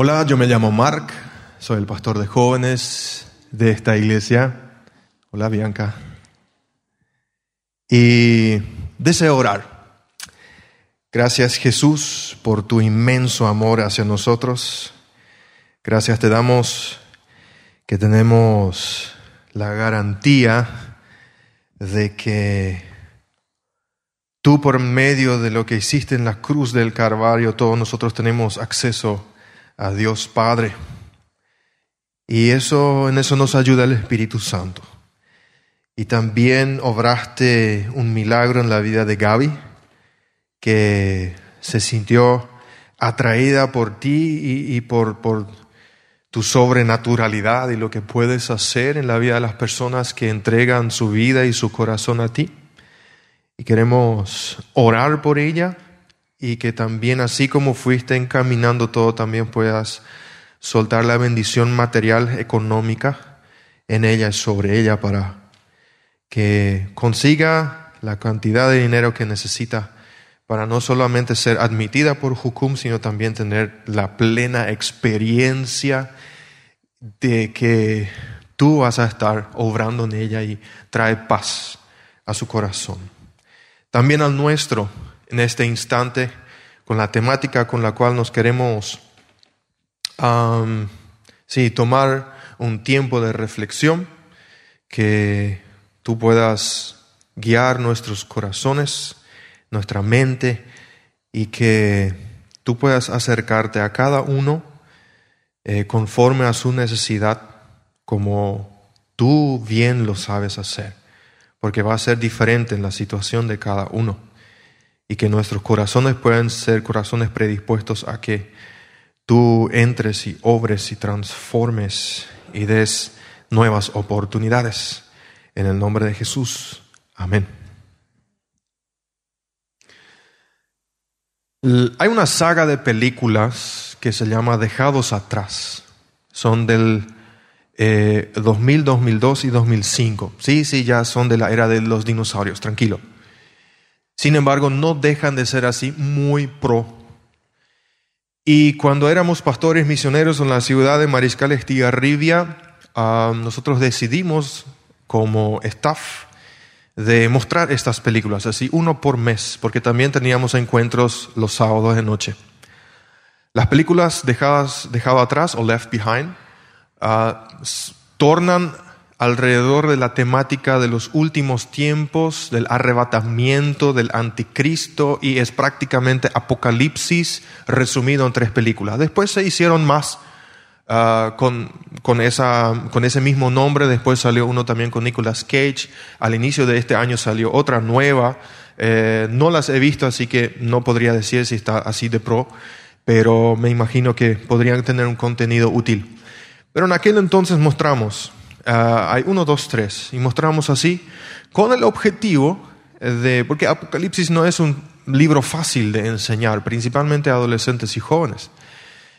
Hola, yo me llamo Mark, soy el pastor de jóvenes de esta iglesia. Hola, Bianca. Y deseo orar. Gracias Jesús por tu inmenso amor hacia nosotros. Gracias te damos que tenemos la garantía de que tú por medio de lo que hiciste en la cruz del Calvario, todos nosotros tenemos acceso a Dios Padre. Y eso, en eso nos ayuda el Espíritu Santo. Y también obraste un milagro en la vida de Gaby, que se sintió atraída por ti y, por, por tu sobrenaturalidad y lo que puedes hacer en la vida de las personas que entregan su vida y su corazón a ti. Y queremos orar por ella y que también así como fuiste encaminando todo, también puedas soltar la bendición material, económica en ella y sobre ella para que consiga la cantidad de dinero que necesita para no solamente ser admitida por Hukum, sino también tener la plena experiencia de que tú vas a estar obrando en ella y trae paz a su corazón. También al nuestro, en este instante con la temática con la cual nos queremos sí, tomar un tiempo de reflexión, que tú puedas guiar nuestros corazones, nuestra mente y que tú puedas acercarte a cada uno eh, conforme a su necesidad, como tú bien lo sabes hacer, porque va a ser diferente en la situación de cada uno y que nuestros corazones puedan ser corazones predispuestos a que tú entres y obres y transformes y des nuevas oportunidades. En el nombre de Jesús. Amén. Hay una saga de películas que se llama Dejados atrás. Son del 2000, eh, 2002 y 2005. Sí, sí, ya son de la era de los dinosaurios, tranquilo. Sin embargo, no dejan de ser así muy pro. Y cuando éramos pastores misioneros en la ciudad de Mariscal Estigarribia, ah, nosotros decidimos como staff de mostrar estas películas, así uno por mes, porque también teníamos encuentros los sábados de noche. Las películas dejadas, dejado atrás o left behind ah, tornan alrededor de la temática de los últimos tiempos, del arrebatamiento, del anticristo, y es prácticamente Apocalipsis resumido en tres películas. Después se hicieron más ah, con, con, esa, con ese mismo nombre, después salió uno también con Nicolas Cage, al inicio de este año salió otra nueva, eh, no las he visto, así que no podría decir si está así de pro, pero me imagino que podrían tener un contenido útil. Pero en aquel entonces mostramos hay uno, dos, tres, y mostramos así, con el objetivo de, porque Apocalipsis no es un libro fácil de enseñar, principalmente a adolescentes y jóvenes.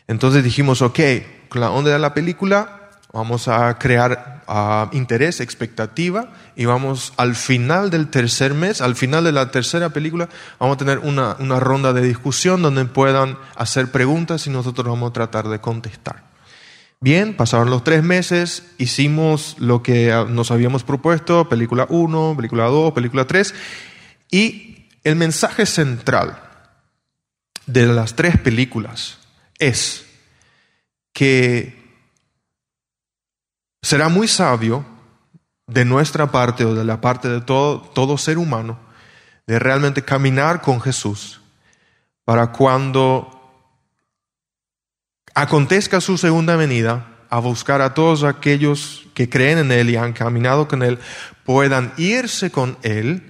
Entonces dijimos, ok, con la la película vamos a crear ah, interés, expectativa, y vamos al final del tercer mes, al final de la tercera película, vamos a tener una, una ronda de discusión donde puedan hacer preguntas y nosotros vamos a tratar de contestar. Bien, pasaron los tres meses, hicimos lo que nos habíamos propuesto, película 1, película 2, película 3, y el mensaje central de las tres películas es que será muy sabio de nuestra parte o de la parte de todo, todo ser humano de realmente caminar con Jesús para cuando acontezca su segunda venida, a buscar a todos aquellos que creen en Él y han caminado con Él, puedan irse con Él,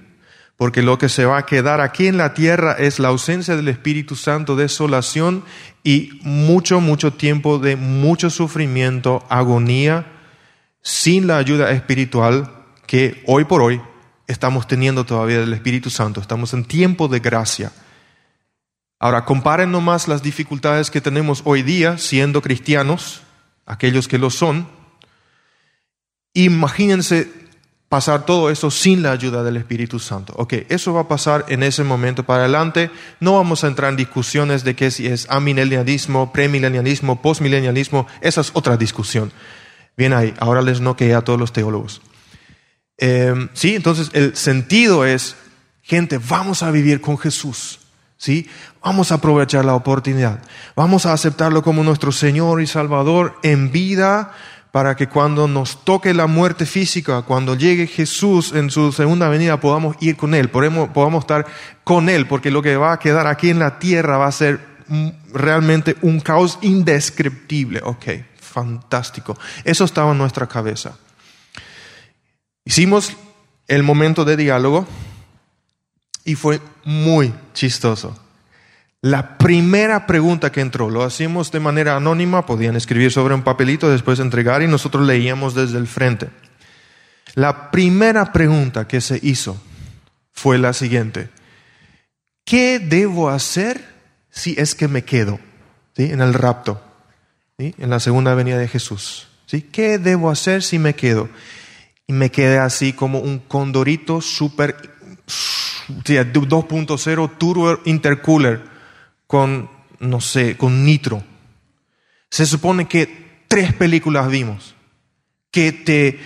porque lo que se va a quedar aquí en la tierra es la ausencia del Espíritu Santo, desolación y mucho, mucho tiempo de mucho sufrimiento, agonía, sin la ayuda espiritual que hoy por hoy estamos teniendo todavía del Espíritu Santo. Estamos en tiempo de gracia. Ahora, comparen nomás las dificultades que tenemos hoy día siendo cristianos, aquellos que lo son. Imagínense pasar todo eso sin la ayuda del Espíritu Santo. Ok, eso va a pasar en ese momento para adelante. No vamos a entrar en discusiones de que si es amilenialismo, premilenialismo, postmilenialismo. Esa es otra discusión. Bien ahí, ahora les noquea a todos los teólogos. Em, sí, entonces el sentido es, gente, vamos a vivir con Jesús. ¿Sí? Vamos a aprovechar la oportunidad. Vamos a aceptarlo como nuestro Señor y Salvador en vida para que cuando nos toque la muerte física, cuando llegue Jesús en su segunda venida, podamos ir con Él, podamos, estar con Él, porque lo que va a quedar aquí en la tierra va a ser realmente un caos indescriptible. Ok, fantástico. Eso estaba en nuestra cabeza. Hicimos el momento de diálogo y fue muy chistoso. La primera pregunta que entró, lo hacíamos de manera anónima, podían escribir sobre un papelito, después entregar y nosotros leíamos desde el frente. La primera pregunta que se hizo fue la siguiente. ¿Qué debo hacer si es que me quedo en el rapto? En la segunda venida de Jesús. ¿sí? ¿Qué debo hacer si me quedo? Y me quedé así como un condorito super 2.0 turbo intercooler con, no sé, con nitro. Se supone que tres películas vimos que te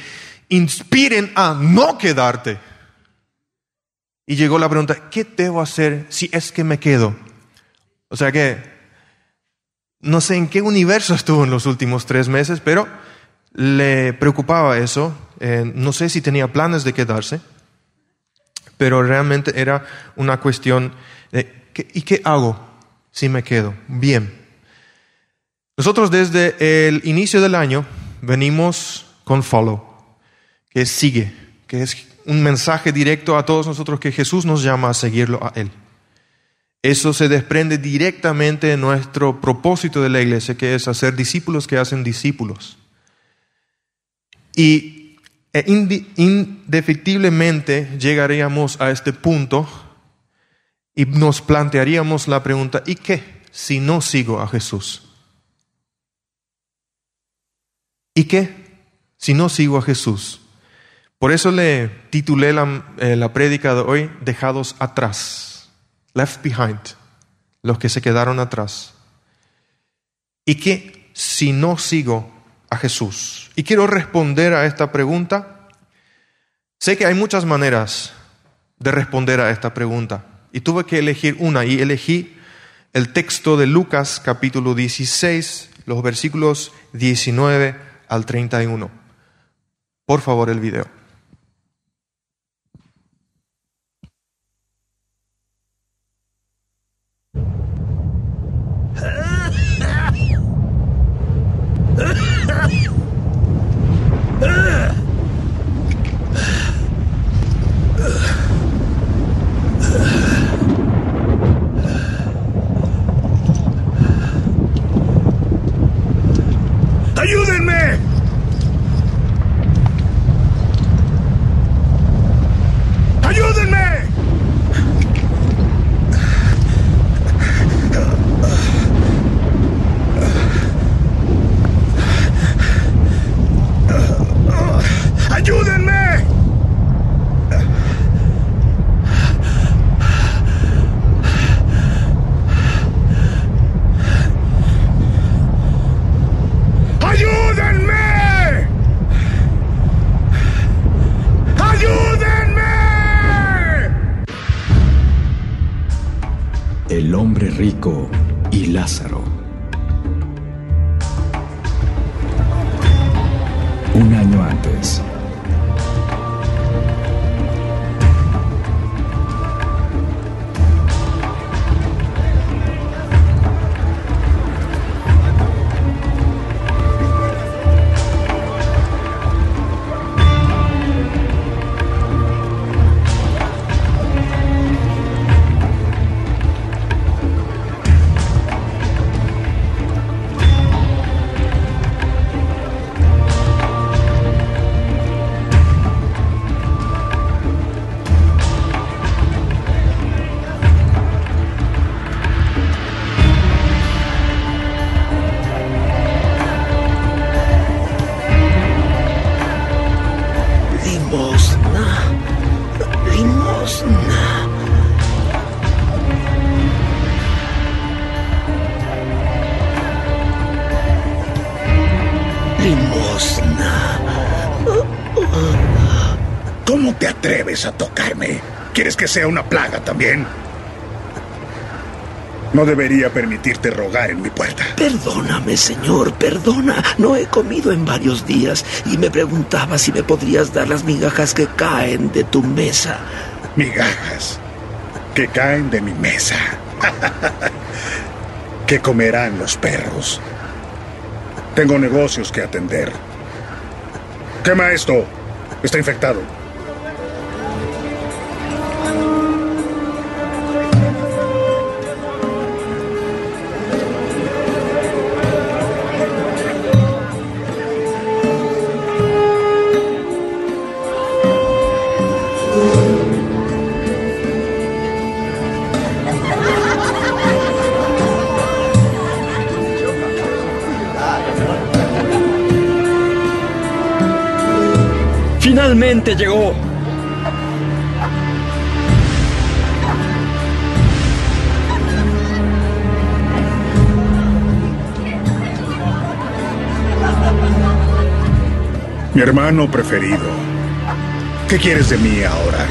inspiren a no quedarte. Y llegó la pregunta, ¿qué debo hacer si es que me quedo? O sea que, no sé en qué universo estuvo en los últimos tres meses, pero le preocupaba eso. Eh, no sé si tenía planes de quedarse, pero realmente era una cuestión de, ¿y qué hago? si me quedo. Bien. Nosotros desde el inicio del año venimos con follow, que sigue, que es un mensaje directo a todos nosotros que Jesús nos llama a seguirlo a Él. Eso se desprende directamente de nuestro propósito de la iglesia, que es hacer discípulos que hacen discípulos. Y e indefectiblemente llegaríamos a este punto y nos plantearíamos la pregunta, ¿y qué si no sigo a Jesús? ¿Y qué si no sigo a Jesús? Por eso le titulé la, eh, la de hoy, Dejados atrás, left behind, los que se quedaron atrás. ¿Y qué si no sigo a Jesús? Y quiero responder a esta pregunta. Sé que hay muchas maneras de responder a esta pregunta y tuve que elegir una y elegí el texto de Lucas capítulo 16, los versículos 19 al 31. Por favor, el video. Lázaro. Un año antes. Que sea una plaga también? No debería permitirte rogar en mi puerta. Perdóname, señor, perdona. No he comido en varios días y me preguntaba si me podrías dar las migajas que caen de tu mesa. Migajas que caen de mi mesa. ¿Qué comerán los perros? Tengo negocios que atender. Quema esto. Está infectado. Finalmente llegó. Mi hermano preferido. ¿Qué quieres de mí ahora?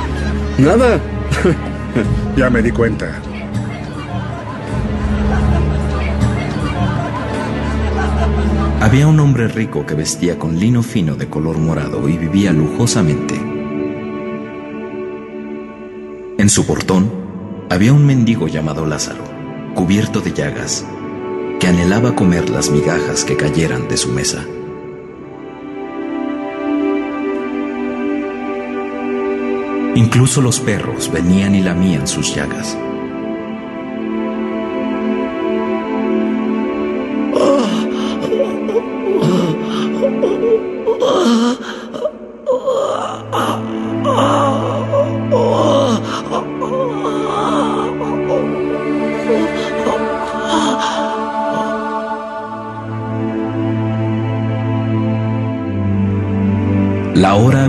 Nada. Ya me di cuenta. Había un hombre rico que vestía con lino fino de color morado y vivía lujosamente. En su portón había un mendigo llamado Lázaro, cubierto de llagas, que anhelaba comer las migajas que cayeran de su mesa. Incluso los perros venían y lamían sus llagas.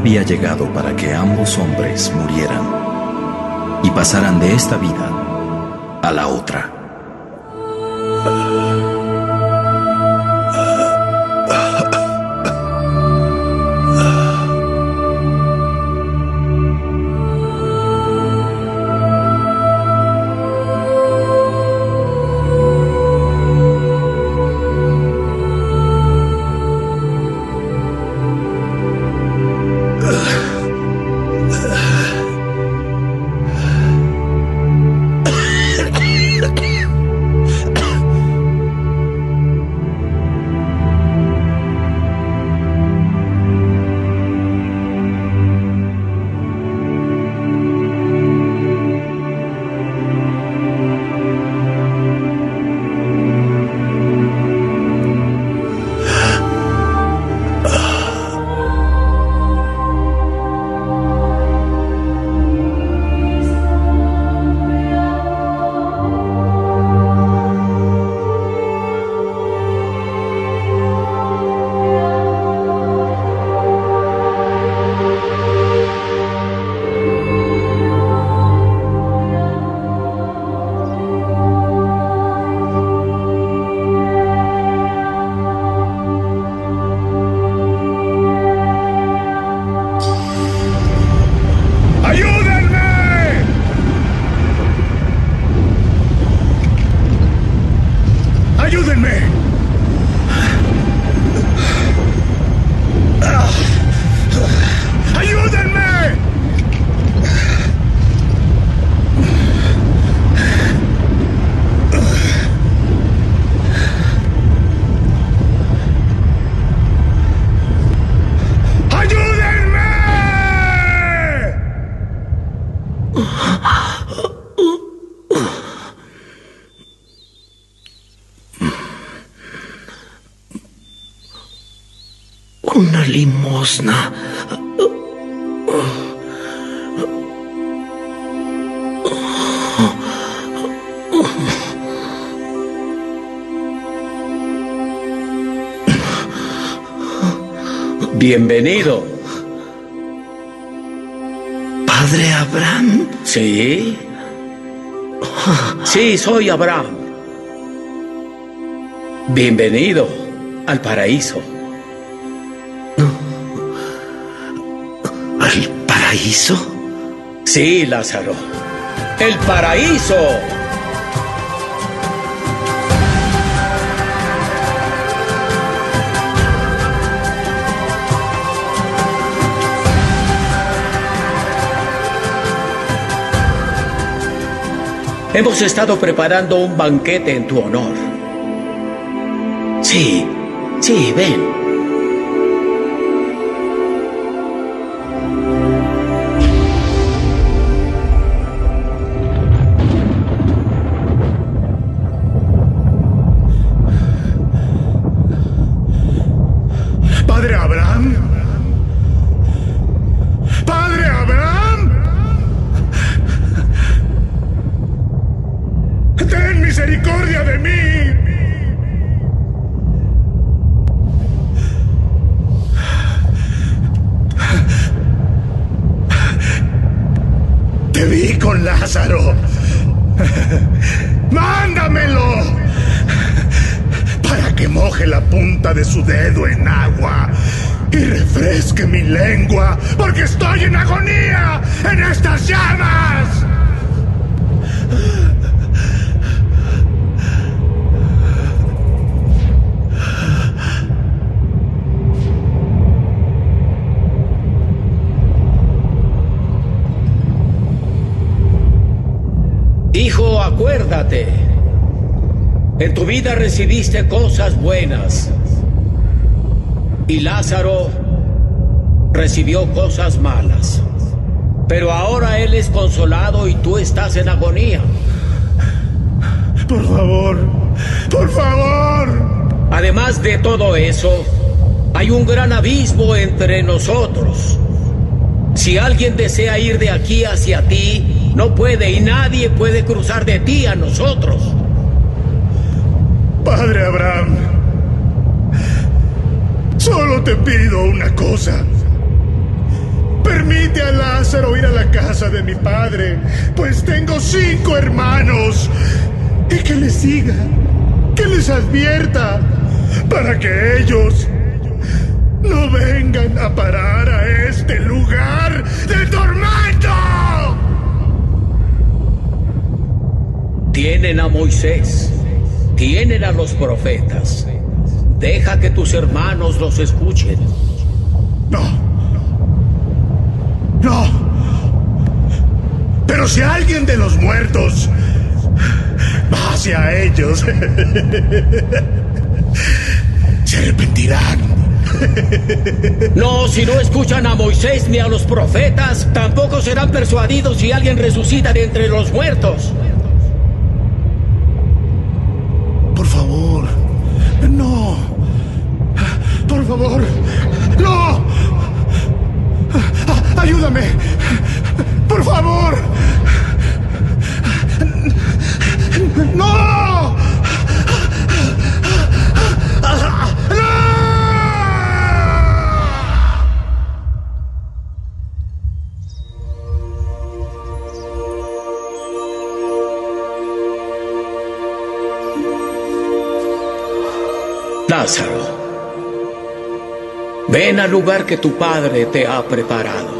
Había llegado para que ambos hombres murieran y pasaran de esta vida a la otra. Bienvenido. ¿Padre Abraham? Sí. Sí, soy Abraham. Bienvenido al paraíso. ¿Al paraíso? Sí, Lázaro. ¡El paraíso! Hemos estado preparando un banquete en tu honor. Sí, sí, ven. Acuérdate. En tu vida recibiste cosas buenas. Y Lázaro recibió cosas malas. Pero ahora él es consolado y tú estás en agonía. Por favor, por favor. Además de todo eso, hay un gran abismo entre nosotros. Si alguien desea ir de aquí hacia ti, no puede y nadie puede cruzar de ti a nosotros. Padre Abraham, solo te pido una cosa. Permite a Lázaro ir a la casa de mi padre, pues tengo cinco hermanos. Y que les siga, que les advierta, para que ellos no vengan a parar a este lugar de Tienen a Moisés, tienen a los profetas. Deja que tus hermanos los escuchen. No. No. Pero si alguien de los muertos va hacia ellos, se arrepentirán. No, si no escuchan a Moisés ni a los profetas, tampoco serán persuadidos si alguien resucita de entre los muertos. No. Ayúdame. Por favor. ¡No! Ven al lugar que tu padre te ha preparado.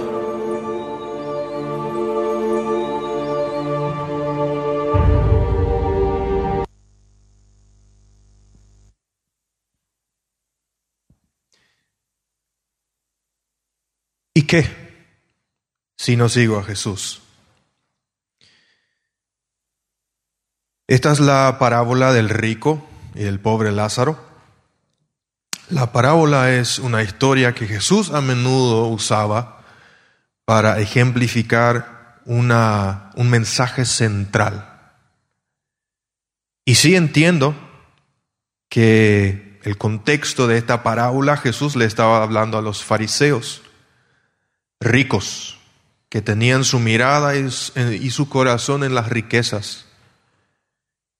¿Y qué si no sigo a Jesús? Esta es la parábola del rico y del pobre Lázaro. La parábola es una historia que Jesús a menudo usaba para ejemplificar una, un mensaje central. Y sí entiendo que el contexto de esta parábola Jesús le estaba hablando a los fariseos ricos que tenían su mirada y su corazón en las riquezas,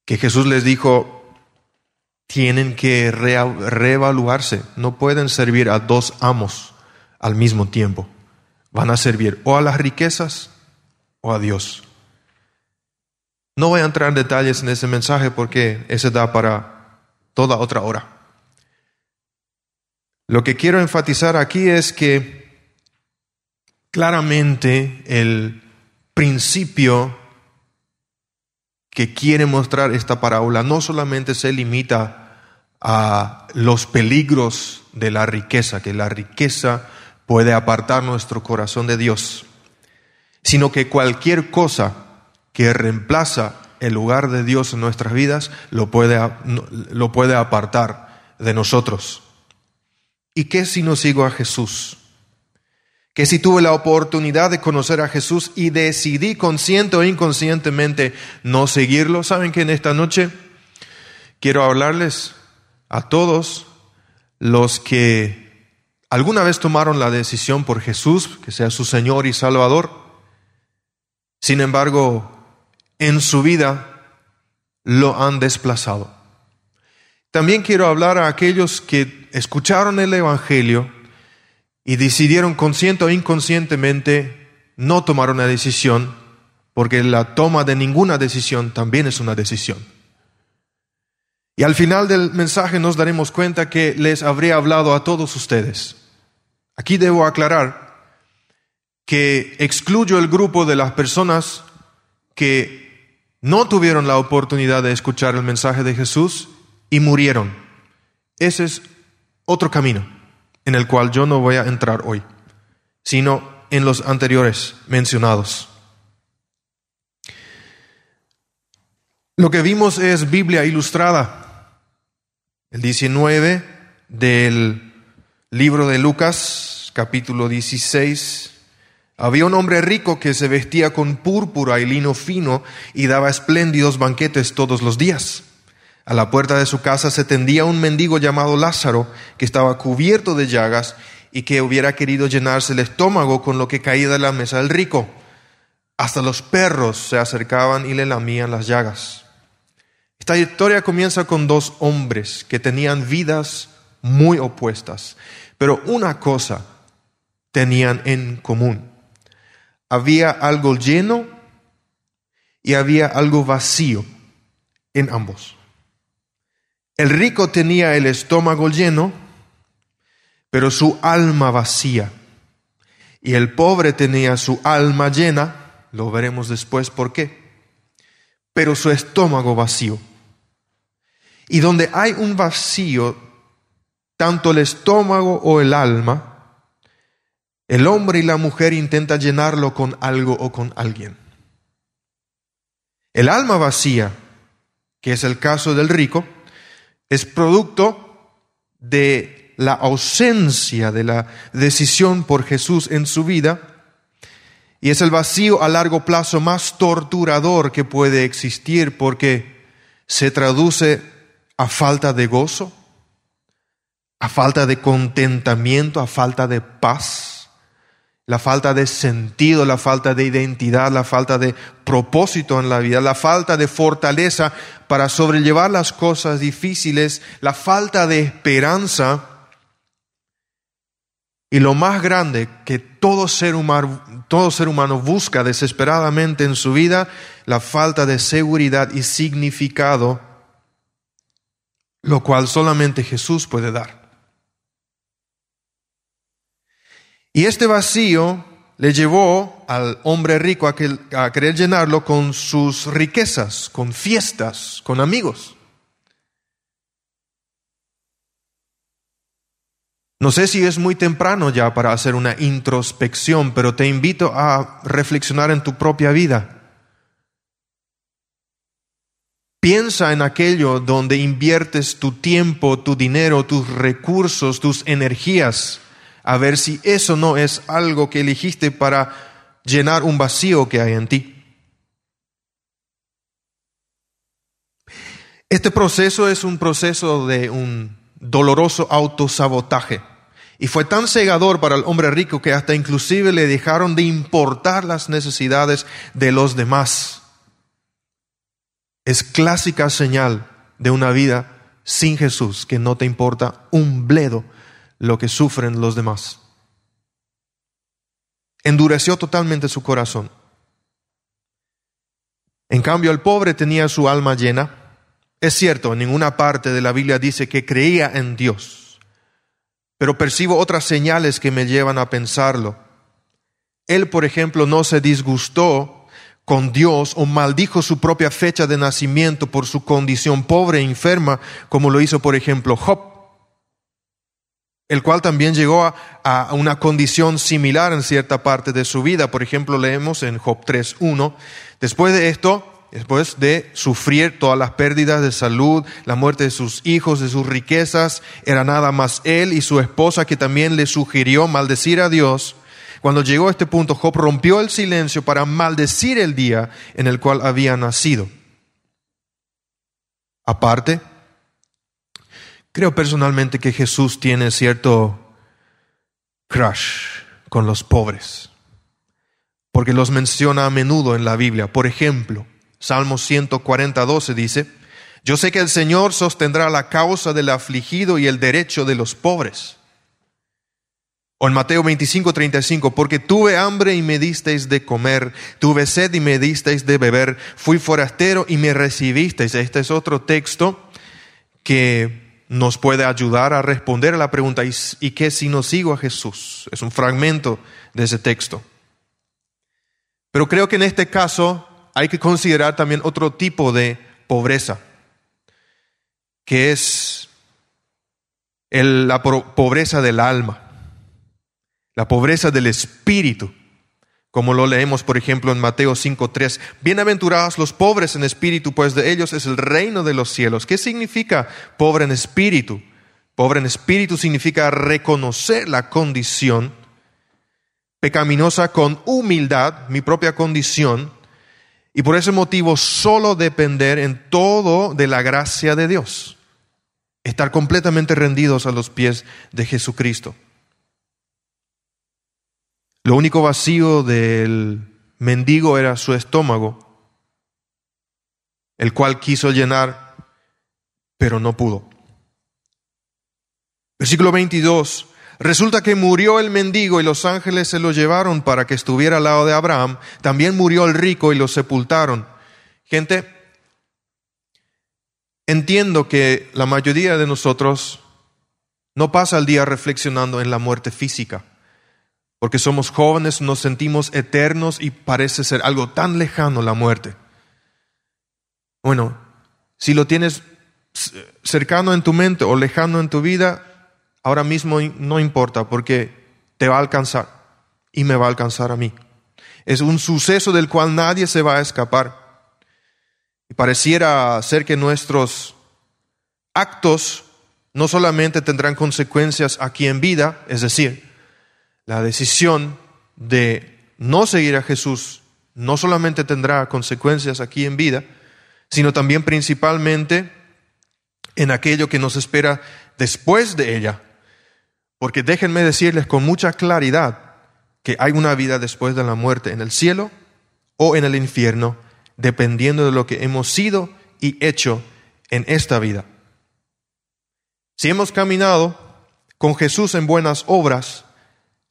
que Jesús les dijo, tienen que reevaluarse, no pueden servir a dos amos al mismo tiempo, van a servir o a las riquezas o a Dios. No voy a entrar en detalles en ese mensaje porque ese da para toda otra hora. Lo que quiero enfatizar aquí es que Claramente el principio que quiere mostrar esta parábola no solamente se limita a los peligros de la riqueza, que la riqueza puede apartar nuestro corazón de Dios, sino que cualquier cosa que reemplaza el lugar de Dios en nuestras vidas lo puede, lo puede apartar de nosotros. ¿Y qué si no sigo a Jesús? Que si tuve la oportunidad de conocer a Jesús y decidí consciente o inconscientemente no seguirlo, saben que en esta noche quiero hablarles a todos los que alguna vez tomaron la decisión por Jesús, que sea su Señor y Salvador, sin embargo, en su vida lo han desplazado. También quiero hablar a aquellos que escucharon el Evangelio, y decidieron consciente o inconscientemente no tomar una decisión, porque la toma de ninguna decisión también es una decisión. Y al final del mensaje nos daremos cuenta que les habría hablado a todos ustedes. Aquí debo aclarar que excluyo el grupo de las personas que no tuvieron la oportunidad de escuchar el mensaje de Jesús y murieron. Ese es otro camino en el cual yo no voy a entrar hoy, sino en los anteriores mencionados. Lo que vimos es Biblia ilustrada. El 19 del libro de Lucas, capítulo 16. Había un hombre rico que se vestía con púrpura y lino fino y daba espléndidos banquetes todos los días. A la puerta de su casa se tendía un mendigo llamado Lázaro, que estaba cubierto de llagas y que hubiera querido llenarse el estómago con lo que caía de la mesa del rico. Hasta los perros se acercaban y le lamían las llagas. Esta historia comienza con dos hombres que tenían vidas muy opuestas, pero una cosa tenían en común. Había algo lleno y había algo vacío en ambos. El rico tenía el estómago lleno, pero su alma vacía. Y el pobre tenía su alma llena, lo veremos después por qué, pero su estómago vacío. Y donde hay un vacío, tanto el estómago o el alma, el hombre y la mujer intentan llenarlo con algo o con alguien. El alma vacía, que es el caso del rico, es producto de la ausencia de la decisión por Jesús en su vida y es el vacío a largo plazo más torturador que puede existir porque se traduce a falta de gozo, a falta de contentamiento, a falta de paz la falta de sentido, la falta de identidad, la falta de propósito en la vida, la falta de fortaleza para sobrellevar las cosas difíciles, la falta de esperanza y lo más grande que todo ser humano, todo ser humano busca desesperadamente en su vida, la falta de seguridad y significado, lo cual solamente Jesús puede dar. Y este vacío le llevó al hombre rico a, querer llenarlo con sus riquezas, con fiestas, con amigos. No sé si es muy temprano ya para hacer una introspección, pero te invito a reflexionar en tu propia vida. Piensa en aquello donde inviertes tu tiempo, tu dinero, tus recursos, tus energías a ver si eso no es algo que elegiste para llenar un vacío que hay en ti. Este proceso es un proceso de un doloroso autosabotaje. Y fue tan cegador para el hombre rico que hasta inclusive le dejaron de importar las necesidades de los demás. Es clásica señal de una vida sin Jesús, que no te importa un bledo lo que sufren los demás. Endureció totalmente su corazón. En cambio, el pobre tenía su alma llena. Es cierto, ninguna parte de la Biblia dice que creía en Dios, pero percibo otras señales que me llevan a pensarlo. Él, por ejemplo, no se disgustó con Dios o maldijo su propia fecha de nacimiento por su condición pobre e enferma, como lo hizo, por ejemplo, Job el cual también llegó a, una condición similar en cierta parte de su vida. Por ejemplo, leemos en Job 3.1, después de esto, después de sufrir todas las pérdidas de salud, la muerte de sus hijos, de sus riquezas, era nada más él y su esposa que también le sugirió maldecir a Dios. Cuando llegó a este punto, Job rompió el silencio para maldecir el día en el cual había nacido. Aparte, Creo personalmente que Jesús tiene cierto crush con los pobres, porque los menciona a menudo en la Biblia. Por ejemplo, Salmo 140, 12 dice, yo sé que el Señor sostendrá la causa del afligido y el derecho de los pobres. O en Mateo 25, 35, porque tuve hambre y me disteis de comer, tuve sed y me disteis de beber, fui forastero y me recibisteis. Este es otro texto que nos puede ayudar a responder a la pregunta, ¿y, qué si no sigo a Jesús? Es un fragmento de ese texto. Pero creo que en este caso hay que considerar también otro tipo de pobreza, que es la pobreza del alma, la pobreza del espíritu como lo leemos, por ejemplo, en Mateo 5.3. Bienaventurados los pobres en espíritu, pues de ellos es el reino de los cielos. ¿Qué significa pobre en espíritu? Pobre en espíritu significa reconocer la condición pecaminosa con humildad, mi propia condición, y por ese motivo solo depender en todo de la gracia de Dios. Estar completamente rendidos a los pies de Jesucristo. Lo único vacío del mendigo era su estómago, el cual quiso llenar, pero no pudo. Versículo 22. Resulta que murió el mendigo y los ángeles se lo llevaron para que estuviera al lado de Abraham. También murió el rico y lo sepultaron. Gente, entiendo que la mayoría de nosotros no pasa el día reflexionando en la muerte física. Porque somos jóvenes, nos sentimos eternos y parece ser algo tan lejano la muerte. Bueno, si lo tienes cercano en tu mente o lejano en tu vida, ahora mismo no importa porque te va a alcanzar y me va a alcanzar a mí. Es un suceso del cual nadie se va a escapar. Y pareciera ser que nuestros actos no solamente tendrán consecuencias aquí en vida, es decir, la decisión de no seguir a Jesús no solamente tendrá consecuencias aquí en vida, sino también principalmente en aquello que nos espera después de ella. Porque déjenme decirles con mucha claridad que hay una vida después de la muerte en el cielo o en el infierno, dependiendo de lo que hemos sido y hecho en esta vida. Si hemos caminado con Jesús en buenas obras,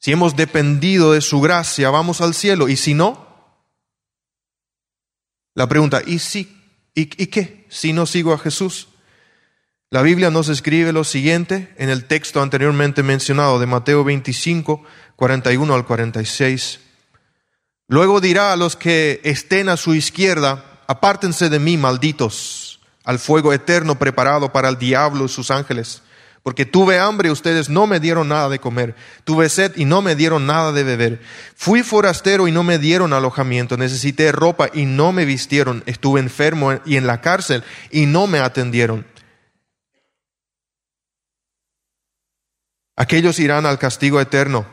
si hemos dependido de su gracia, vamos al cielo. Y si no, la pregunta, ¿y si? ¿Y, qué? Si no sigo a Jesús. La Biblia nos escribe lo siguiente en el texto anteriormente mencionado de Mateo 25, 41 al 46. Luego dirá a los que estén a su izquierda, apártense de mí, malditos, al fuego eterno preparado para el diablo y sus ángeles porque tuve hambre y ustedes no me dieron nada de comer, tuve sed y no me dieron nada de beber, fui forastero y no me dieron alojamiento, necesité ropa y no me vistieron, estuve enfermo y en la cárcel y no me atendieron. Aquellos irán al castigo eterno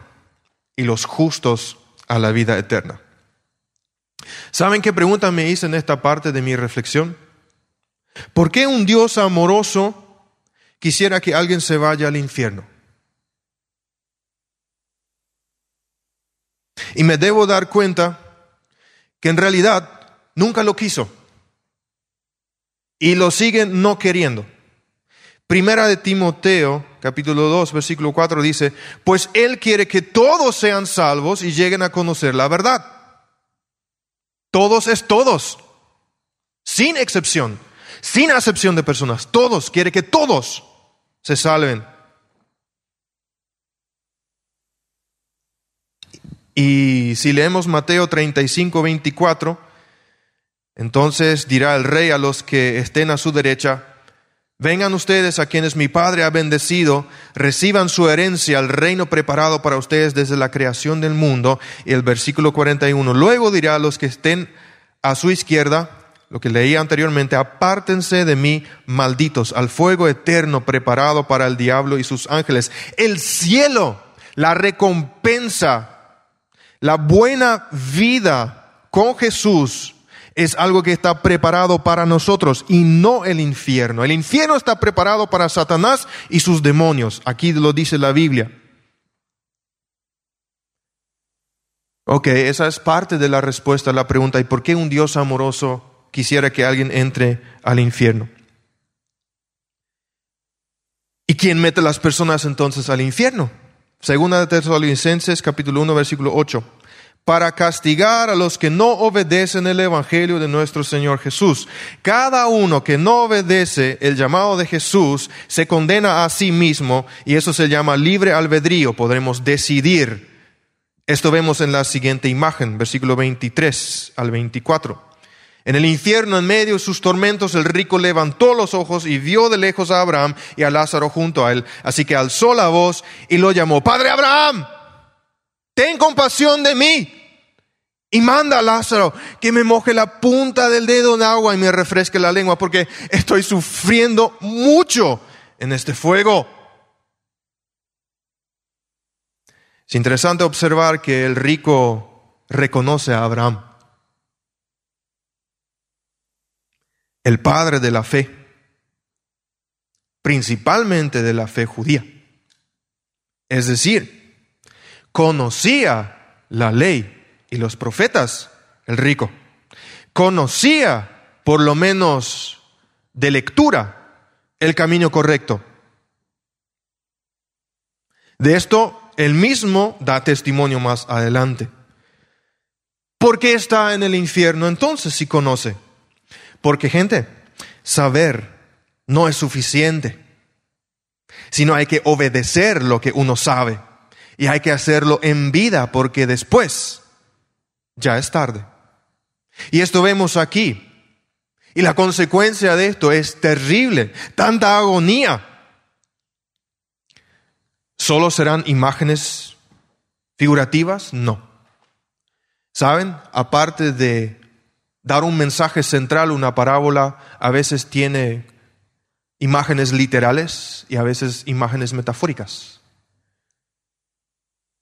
y los justos a la vida eterna. ¿Saben qué pregunta me hice en esta parte de mi reflexión? ¿Por qué un Dios amoroso quisiera que alguien se vaya al infierno. Y me debo dar cuenta que en realidad nunca lo quiso. Y lo siguen no queriendo. Primera de Timoteo, capítulo 2, versículo 4 dice, pues Él quiere que todos sean salvos y lleguen a conocer la verdad. Todos es todos, sin excepción, sin acepción de personas. Todos, quiere que todos se salven. Y si leemos Mateo 35, 24, entonces dirá el rey a los que estén a su derecha, vengan ustedes a quienes mi Padre ha bendecido, reciban su herencia, el reino preparado para ustedes desde la creación del mundo. Y el versículo 41, luego dirá a los que estén a su izquierda, lo que leía anteriormente, apártense de mí, malditos, al fuego eterno preparado para el diablo y sus ángeles. El cielo, la recompensa, la buena vida con Jesús es algo que está preparado para nosotros y no el infierno. El infierno está preparado para Satanás y sus demonios. Aquí lo dice la Biblia. Ok, esa es parte de la respuesta a la pregunta, ¿y por qué un Dios amoroso quisiera que alguien entre al infierno. ¿Y quién mete a las personas entonces al infierno? Segunda de Tesalonicenses capítulo 1 versículo 8. Para castigar a los que no obedecen el Evangelio de nuestro Señor Jesús. Cada uno que no obedece el llamado de Jesús se condena a sí mismo y eso se llama libre albedrío. Podremos decidir. Esto vemos en la siguiente imagen, versículo 23 al 24. En el infierno, en medio de sus tormentos, el rico levantó los ojos y vio de lejos a Abraham y a Lázaro junto a él. Así que alzó la voz y lo llamó, Padre Abraham, ten compasión de mí. Y manda a Lázaro que me moje la punta del dedo en agua y me refresque la lengua porque estoy sufriendo mucho en este fuego. Es interesante observar que el rico reconoce a Abraham. El padre de la fe, principalmente de la fe judía. Es decir, conocía la ley y los profetas, el rico. Conocía, por lo menos de lectura, el camino correcto. De esto él mismo da testimonio más adelante. ¿Por qué está en el infierno entonces si conoce? Porque gente, saber no es suficiente, sino hay que obedecer lo que uno sabe y hay que hacerlo en vida porque después ya es tarde. Y esto vemos aquí. Y la consecuencia de esto es terrible, tanta agonía. ¿Solo serán imágenes figurativas? No. ¿Saben? Aparte de Dar un mensaje central, una parábola, a veces tiene imágenes literales y a veces imágenes metafóricas.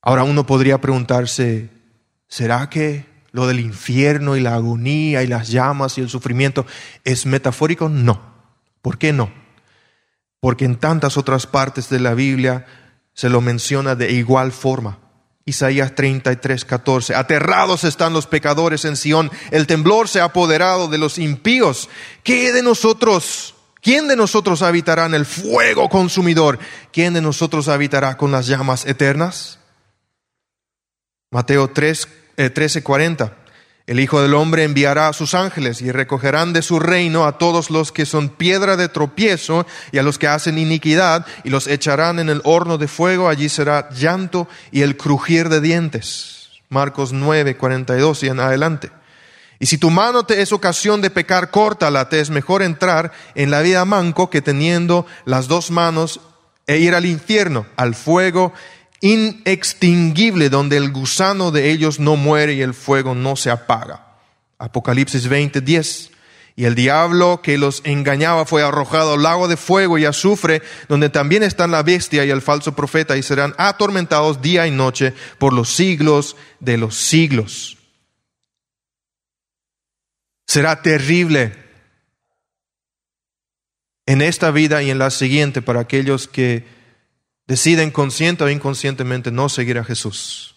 Ahora uno podría preguntarse, ¿será que lo del infierno y la agonía y las llamas y el sufrimiento es metafórico? No. ¿Por qué no? Porque en tantas otras partes de la Biblia se lo menciona de igual forma. Isaías 33, 14. Aterrados están los pecadores en Sión. El temblor se ha apoderado de los impíos. ¿Qué de nosotros? ¿Quién de nosotros habitará en el fuego consumidor? ¿Quién de nosotros habitará con las llamas eternas? Mateo 3, 13, 40. El Hijo del Hombre enviará a sus ángeles y recogerán de su reino a todos los que son piedra de tropiezo y a los que hacen iniquidad y los echarán en el horno de fuego. Allí será llanto y el crujir de dientes. Marcos 9, 42 y en adelante. Y si tu mano te es ocasión de pecar, córtala. Te es mejor entrar en la vida manco que teniendo las dos manos e ir al infierno, al fuego inextinguible donde el gusano de ellos no muere y el fuego no se apaga. Apocalipsis 20, 10. Y el diablo que los engañaba fue arrojado al lago de fuego y azufre, donde también están la bestia y el falso profeta, y serán atormentados día y noche por los siglos de los siglos. Será terrible en esta vida y en la siguiente para aquellos que deciden consciente o inconscientemente no seguir a Jesús,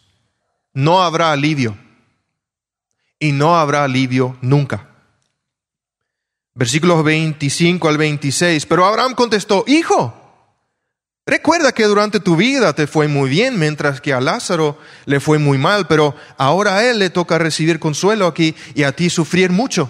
no habrá alivio. Y no habrá alivio nunca. Versículos 25 al 26. Pero Abraham contestó, Hijo, recuerda que durante tu vida te fue muy bien, mientras que a Lázaro le fue muy mal, pero ahora a él le toca recibir consuelo aquí y a ti sufrir mucho.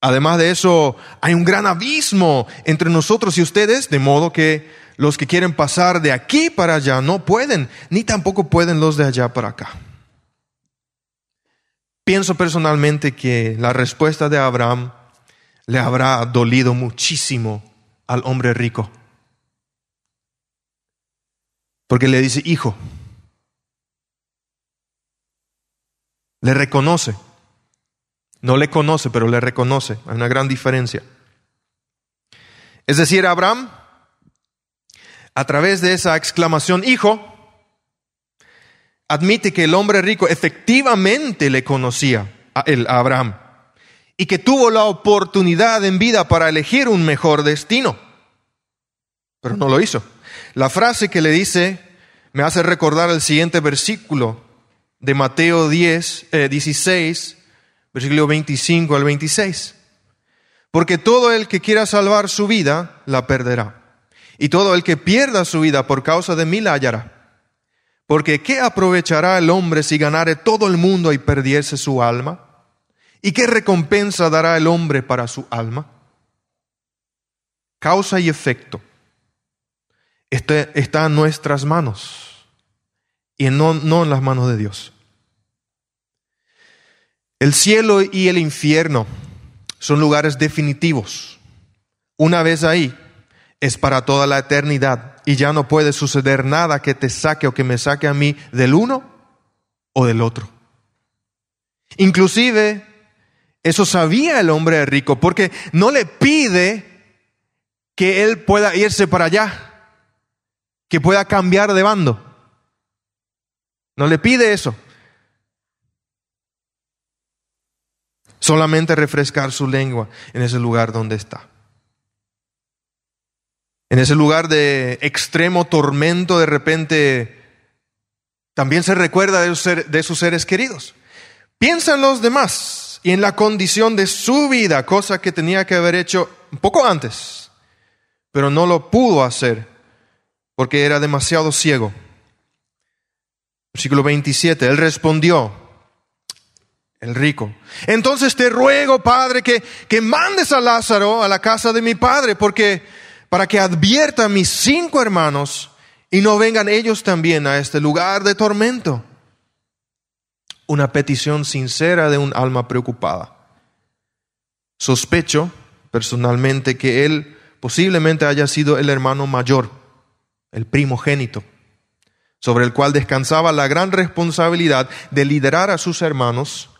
Además de eso, hay un gran abismo entre nosotros y ustedes, de modo que los que quieren pasar de aquí para allá no pueden, ni tampoco pueden los de allá para acá. Pienso personalmente que la respuesta de Abraham le habrá dolido muchísimo al hombre rico. Porque le dice, hijo, le reconoce. No le conoce, pero le reconoce. Hay una gran diferencia. Es decir, Abraham, a través de esa exclamación, hijo, admite que el hombre rico efectivamente le conocía a él, a Abraham, y que tuvo la oportunidad en vida para elegir un mejor destino, pero no lo hizo. La frase que le dice me hace recordar el siguiente versículo de Mateo 10, 16, eh, versículo 25 al 26. Porque todo el que quiera salvar su vida, la perderá. Y todo el que pierda su vida por causa de mí, la hallará. Porque ¿qué aprovechará el hombre si ganare todo el mundo y perdiese su alma? ¿Y qué recompensa dará el hombre para su alma? Causa y efecto. Este está en nuestras manos y no, no en las manos de Dios. El cielo y el infierno son lugares definitivos. Una vez ahí, es para toda la eternidad y ya no puede suceder nada que te saque o que me saque a mí del uno o del otro. Inclusive, eso sabía el hombre rico, porque no le pide que él pueda irse para allá, que pueda cambiar de bando. No le pide eso. Solamente refrescar su lengua en ese lugar donde está. En ese lugar de extremo tormento, de repente también se recuerda de sus seres queridos. Piensa en los demás y en la condición de su vida, cosa que tenía que haber hecho un poco antes, pero no lo pudo hacer porque era demasiado ciego. Versículo 27, él respondió, el rico, entonces te ruego, Padre, que, que mandes a Lázaro a la casa de mi Padre, porque para que advierta a mis cinco hermanos y no vengan ellos también a este lugar de tormento. Una petición sincera de un alma preocupada. Sospecho personalmente que él posiblemente haya sido el hermano mayor, el primogénito, sobre el cual descansaba la gran responsabilidad de liderar a sus hermanos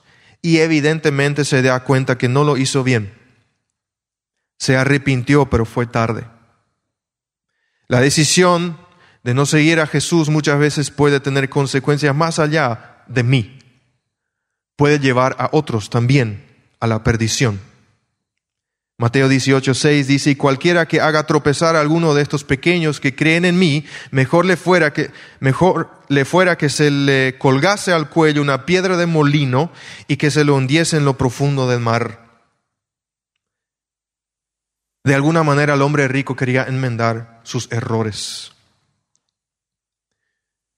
y evidentemente se da cuenta que no lo hizo bien. Se arrepintió, pero fue tarde. La decisión de no seguir a Jesús muchas veces puede tener consecuencias más allá de mí. Puede llevar a otros también a la perdición. Mateo 18, 6 dice, y cualquiera que haga tropezar a alguno de estos pequeños que creen en mí, mejor le fuera que, mejor le fuera que se le colgase al cuello una piedra de molino y que se lo hundiese en lo profundo del mar. De alguna manera el hombre rico quería enmendar sus errores.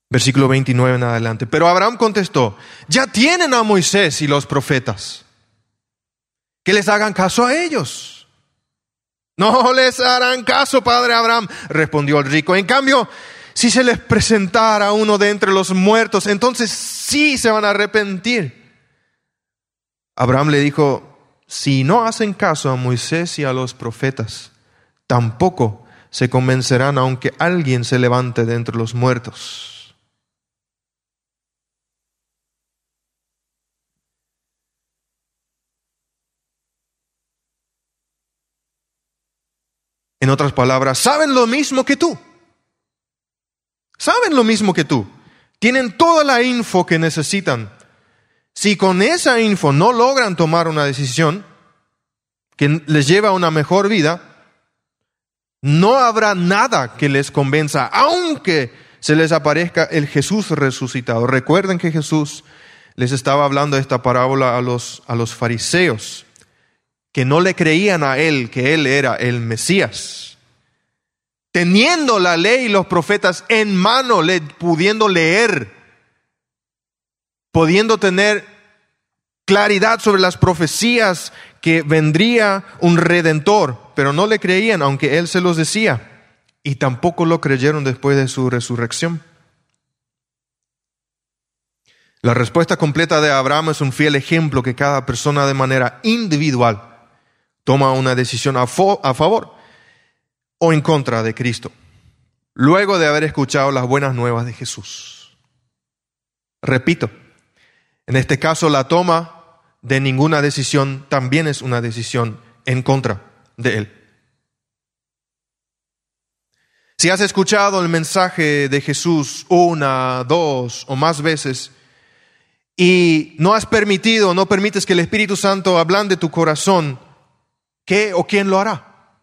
Versículo 29 en adelante. Pero Abraham contestó, ya tienen a Moisés y los profetas. Que les hagan caso a ellos. No les harán caso, padre Abraham, respondió el rico. En cambio, si se les presentara uno de entre los muertos, entonces sí se van a arrepentir. Abraham le dijo, si no hacen caso a Moisés y a los profetas, tampoco se convencerán aunque alguien se levante de entre los muertos. En otras palabras, saben lo mismo que tú. Saben lo mismo que tú. Tienen toda la info que necesitan si con esa info no logran tomar una decisión que les lleva a una mejor vida, no habrá nada que les convenza, aunque se les aparezca el Jesús resucitado. Recuerden que Jesús les estaba hablando esta parábola a los, a los fariseos, que no le creían a él que él era el Mesías. Teniendo la ley y los profetas en mano, pudiendo leer pudiendo tener claridad sobre las profecías que vendría un redentor, pero no le creían, aunque él se los decía. y tampoco lo creyeron después de su resurrección. La respuesta completa de Abraham es un fiel ejemplo que cada persona de manera individual toma una decisión a, favor o en contra de Cristo, luego de haber escuchado las buenas nuevas de Jesús. Repito, en este caso la toma de ninguna decisión también es una decisión en contra de Él. Si has escuchado el mensaje de Jesús una, dos o más veces y no has permitido, no permites que el Espíritu Santo ablande tu corazón, ¿qué o quién lo hará?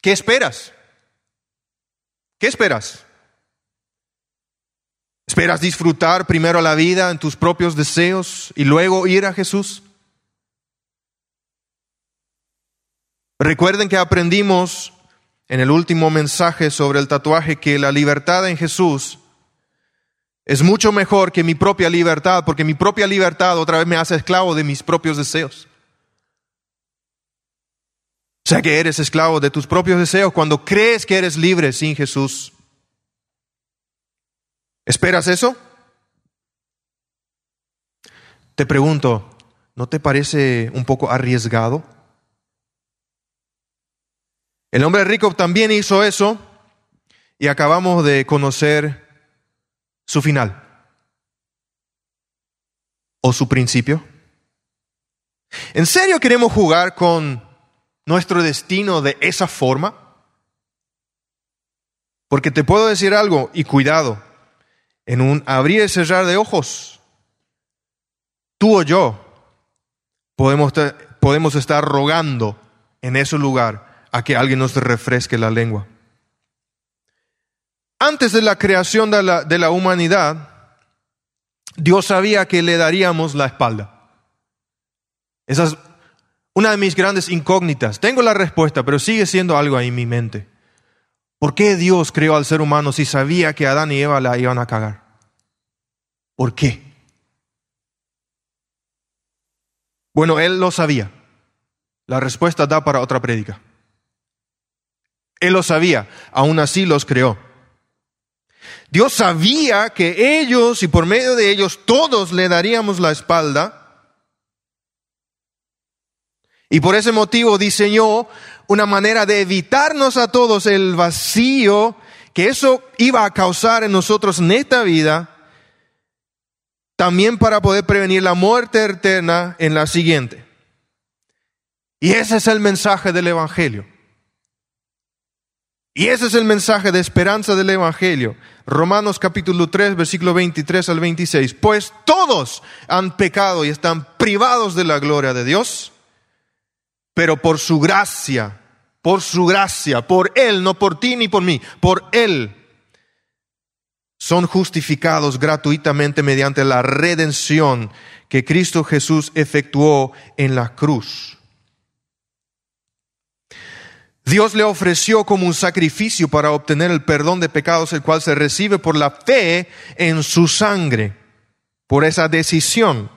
¿Qué esperas? ¿Qué esperas? ¿Esperas disfrutar primero la vida en tus propios deseos y luego ir a Jesús? Recuerden que aprendimos en el último mensaje sobre el tatuaje que la libertad en Jesús es mucho mejor que mi propia libertad, porque mi propia libertad otra vez me hace esclavo de mis propios deseos. O sea que eres esclavo de tus propios deseos cuando crees que eres libre sin Jesús. ¿Esperas eso? Te pregunto, ¿no te parece un poco arriesgado? El hombre rico también hizo eso y acabamos de conocer su final o su principio. ¿En serio queremos jugar con nuestro destino de esa forma? Porque te puedo decir algo, y cuidado, en un abrir y cerrar de ojos, tú o yo podemos, podemos estar rogando en ese lugar a que alguien nos refresque la lengua. Antes de la creación de la, de la humanidad, Dios sabía que le daríamos la espalda. Esa es una de mis grandes incógnitas. Tengo la respuesta, pero sigue siendo algo ahí en mi mente. ¿Por qué Dios creó al ser humano si sabía que Adán y Eva la iban a cagar? ¿Por qué? Bueno, Él lo sabía. La respuesta da para otra prédica. Él lo sabía, aún así los creó. Dios sabía que ellos y por medio de ellos todos le daríamos la espalda. Y por ese motivo diseñó una manera de evitarnos a todos el vacío que eso iba a causar en nosotros en esta vida, también para poder prevenir la muerte eterna en la siguiente. Y ese es el mensaje del Evangelio. Y ese es el mensaje de esperanza del Evangelio. Romanos capítulo 3, versículo 23 al 26. Pues todos han pecado y están privados de la gloria de Dios, pero por su gracia, por su gracia, por Él, no por ti ni por mí, por Él, son justificados gratuitamente mediante la redención que Cristo Jesús efectuó en la cruz. Dios le ofreció como un sacrificio para obtener el perdón de pecados, el cual se recibe por la fe en su sangre, por esa decisión.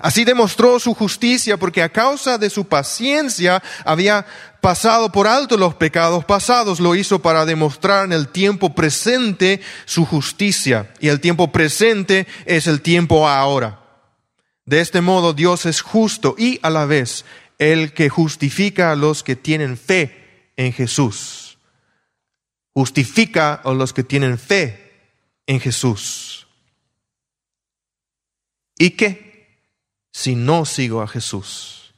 Así demostró su justicia porque a causa de su paciencia había pasado por alto los pecados pasados. Lo hizo para demostrar en el tiempo presente su justicia. Y el tiempo presente es el tiempo ahora. De este modo Dios es justo y a la vez el que justifica a los que tienen fe en Jesús. Justifica a los que tienen fe en Jesús. ¿Y qué si no sigo a Jesús?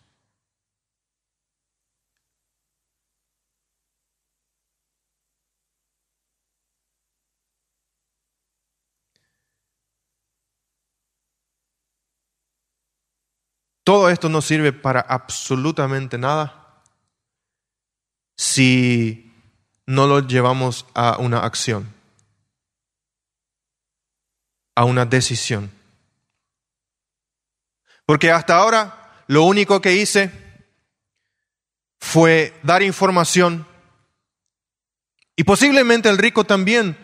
Todo esto no sirve para absolutamente nada si no lo llevamos a una acción, a una decisión. Porque hasta ahora lo único que hice fue dar información y posiblemente el rico también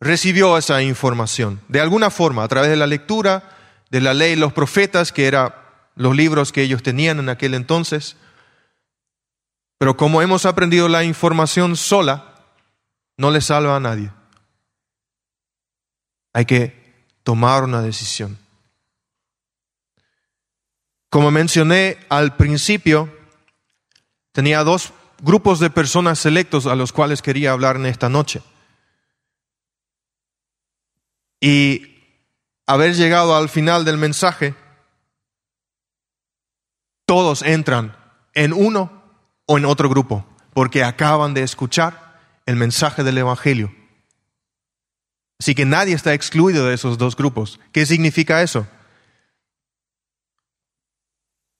recibió esa información de alguna forma, a través de la lectura de la ley, los profetas, que era los libros que ellos tenían en aquel entonces. Pero como hemos aprendido la información sola, no le salva a nadie. Hay que tomar una decisión. Como mencioné al principio, tenía dos grupos de personas selectos a los cuales quería hablar en esta noche. Y haber llegado al final del mensaje, todos entran en uno o en otro grupo, porque acaban de escuchar el mensaje del Evangelio. Así que nadie está excluido de esos dos grupos. ¿Qué significa eso?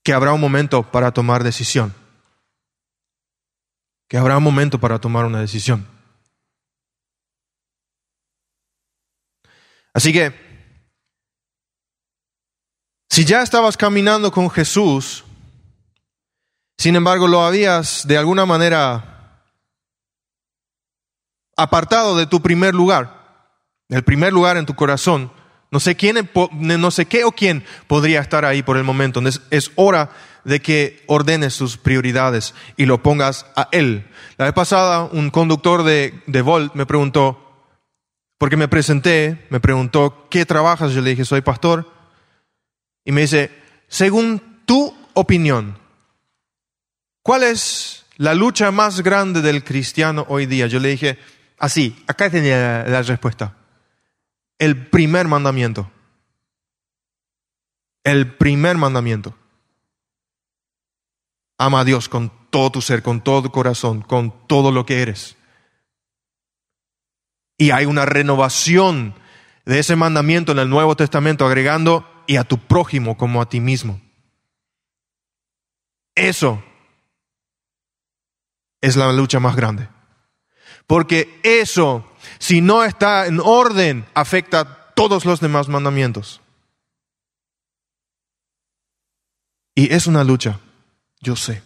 Que habrá un momento para tomar decisión. Que habrá un momento para tomar una decisión. Así que, si ya estabas caminando con Jesús, sin embargo lo habías de alguna manera apartado de tu primer lugar, el primer lugar en tu corazón, no sé quién, no sé qué o quién podría estar ahí por el momento. Es hora de que ordenes tus prioridades y lo pongas a Él. La vez pasada, un conductor de, de Volt me preguntó, porque me presenté, me preguntó, ¿qué trabajas? Yo le dije, soy pastor. Y me dice, según tu opinión, ¿cuál es la lucha más grande del cristiano hoy día? Yo le dije, así, acá tenía la respuesta. El primer mandamiento. El primer mandamiento. Ama a Dios con todo tu ser, con todo tu corazón, con todo lo que eres. Y hay una renovación de ese mandamiento en el Nuevo Testamento, agregando y a tu prójimo como a ti mismo. Eso es la lucha más grande. Porque eso, si no está en orden, afecta a todos los demás mandamientos. Y es una lucha, yo sé.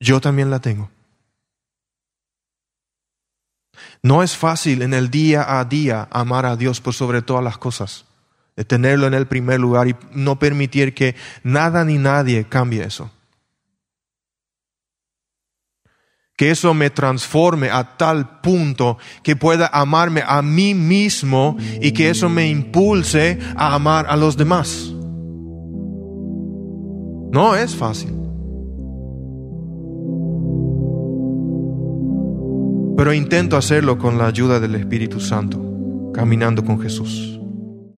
Yo también la tengo. No es fácil en el día a día amar a Dios por sobre todas las cosas, tenerlo en el primer lugar y no permitir que nada ni nadie cambie eso. Que eso me transforme a tal punto que pueda amarme a mí mismo y que eso me impulse a amar a los demás. No es fácil. pero intento hacerlo con la ayuda del Espíritu Santo, caminando con Jesús.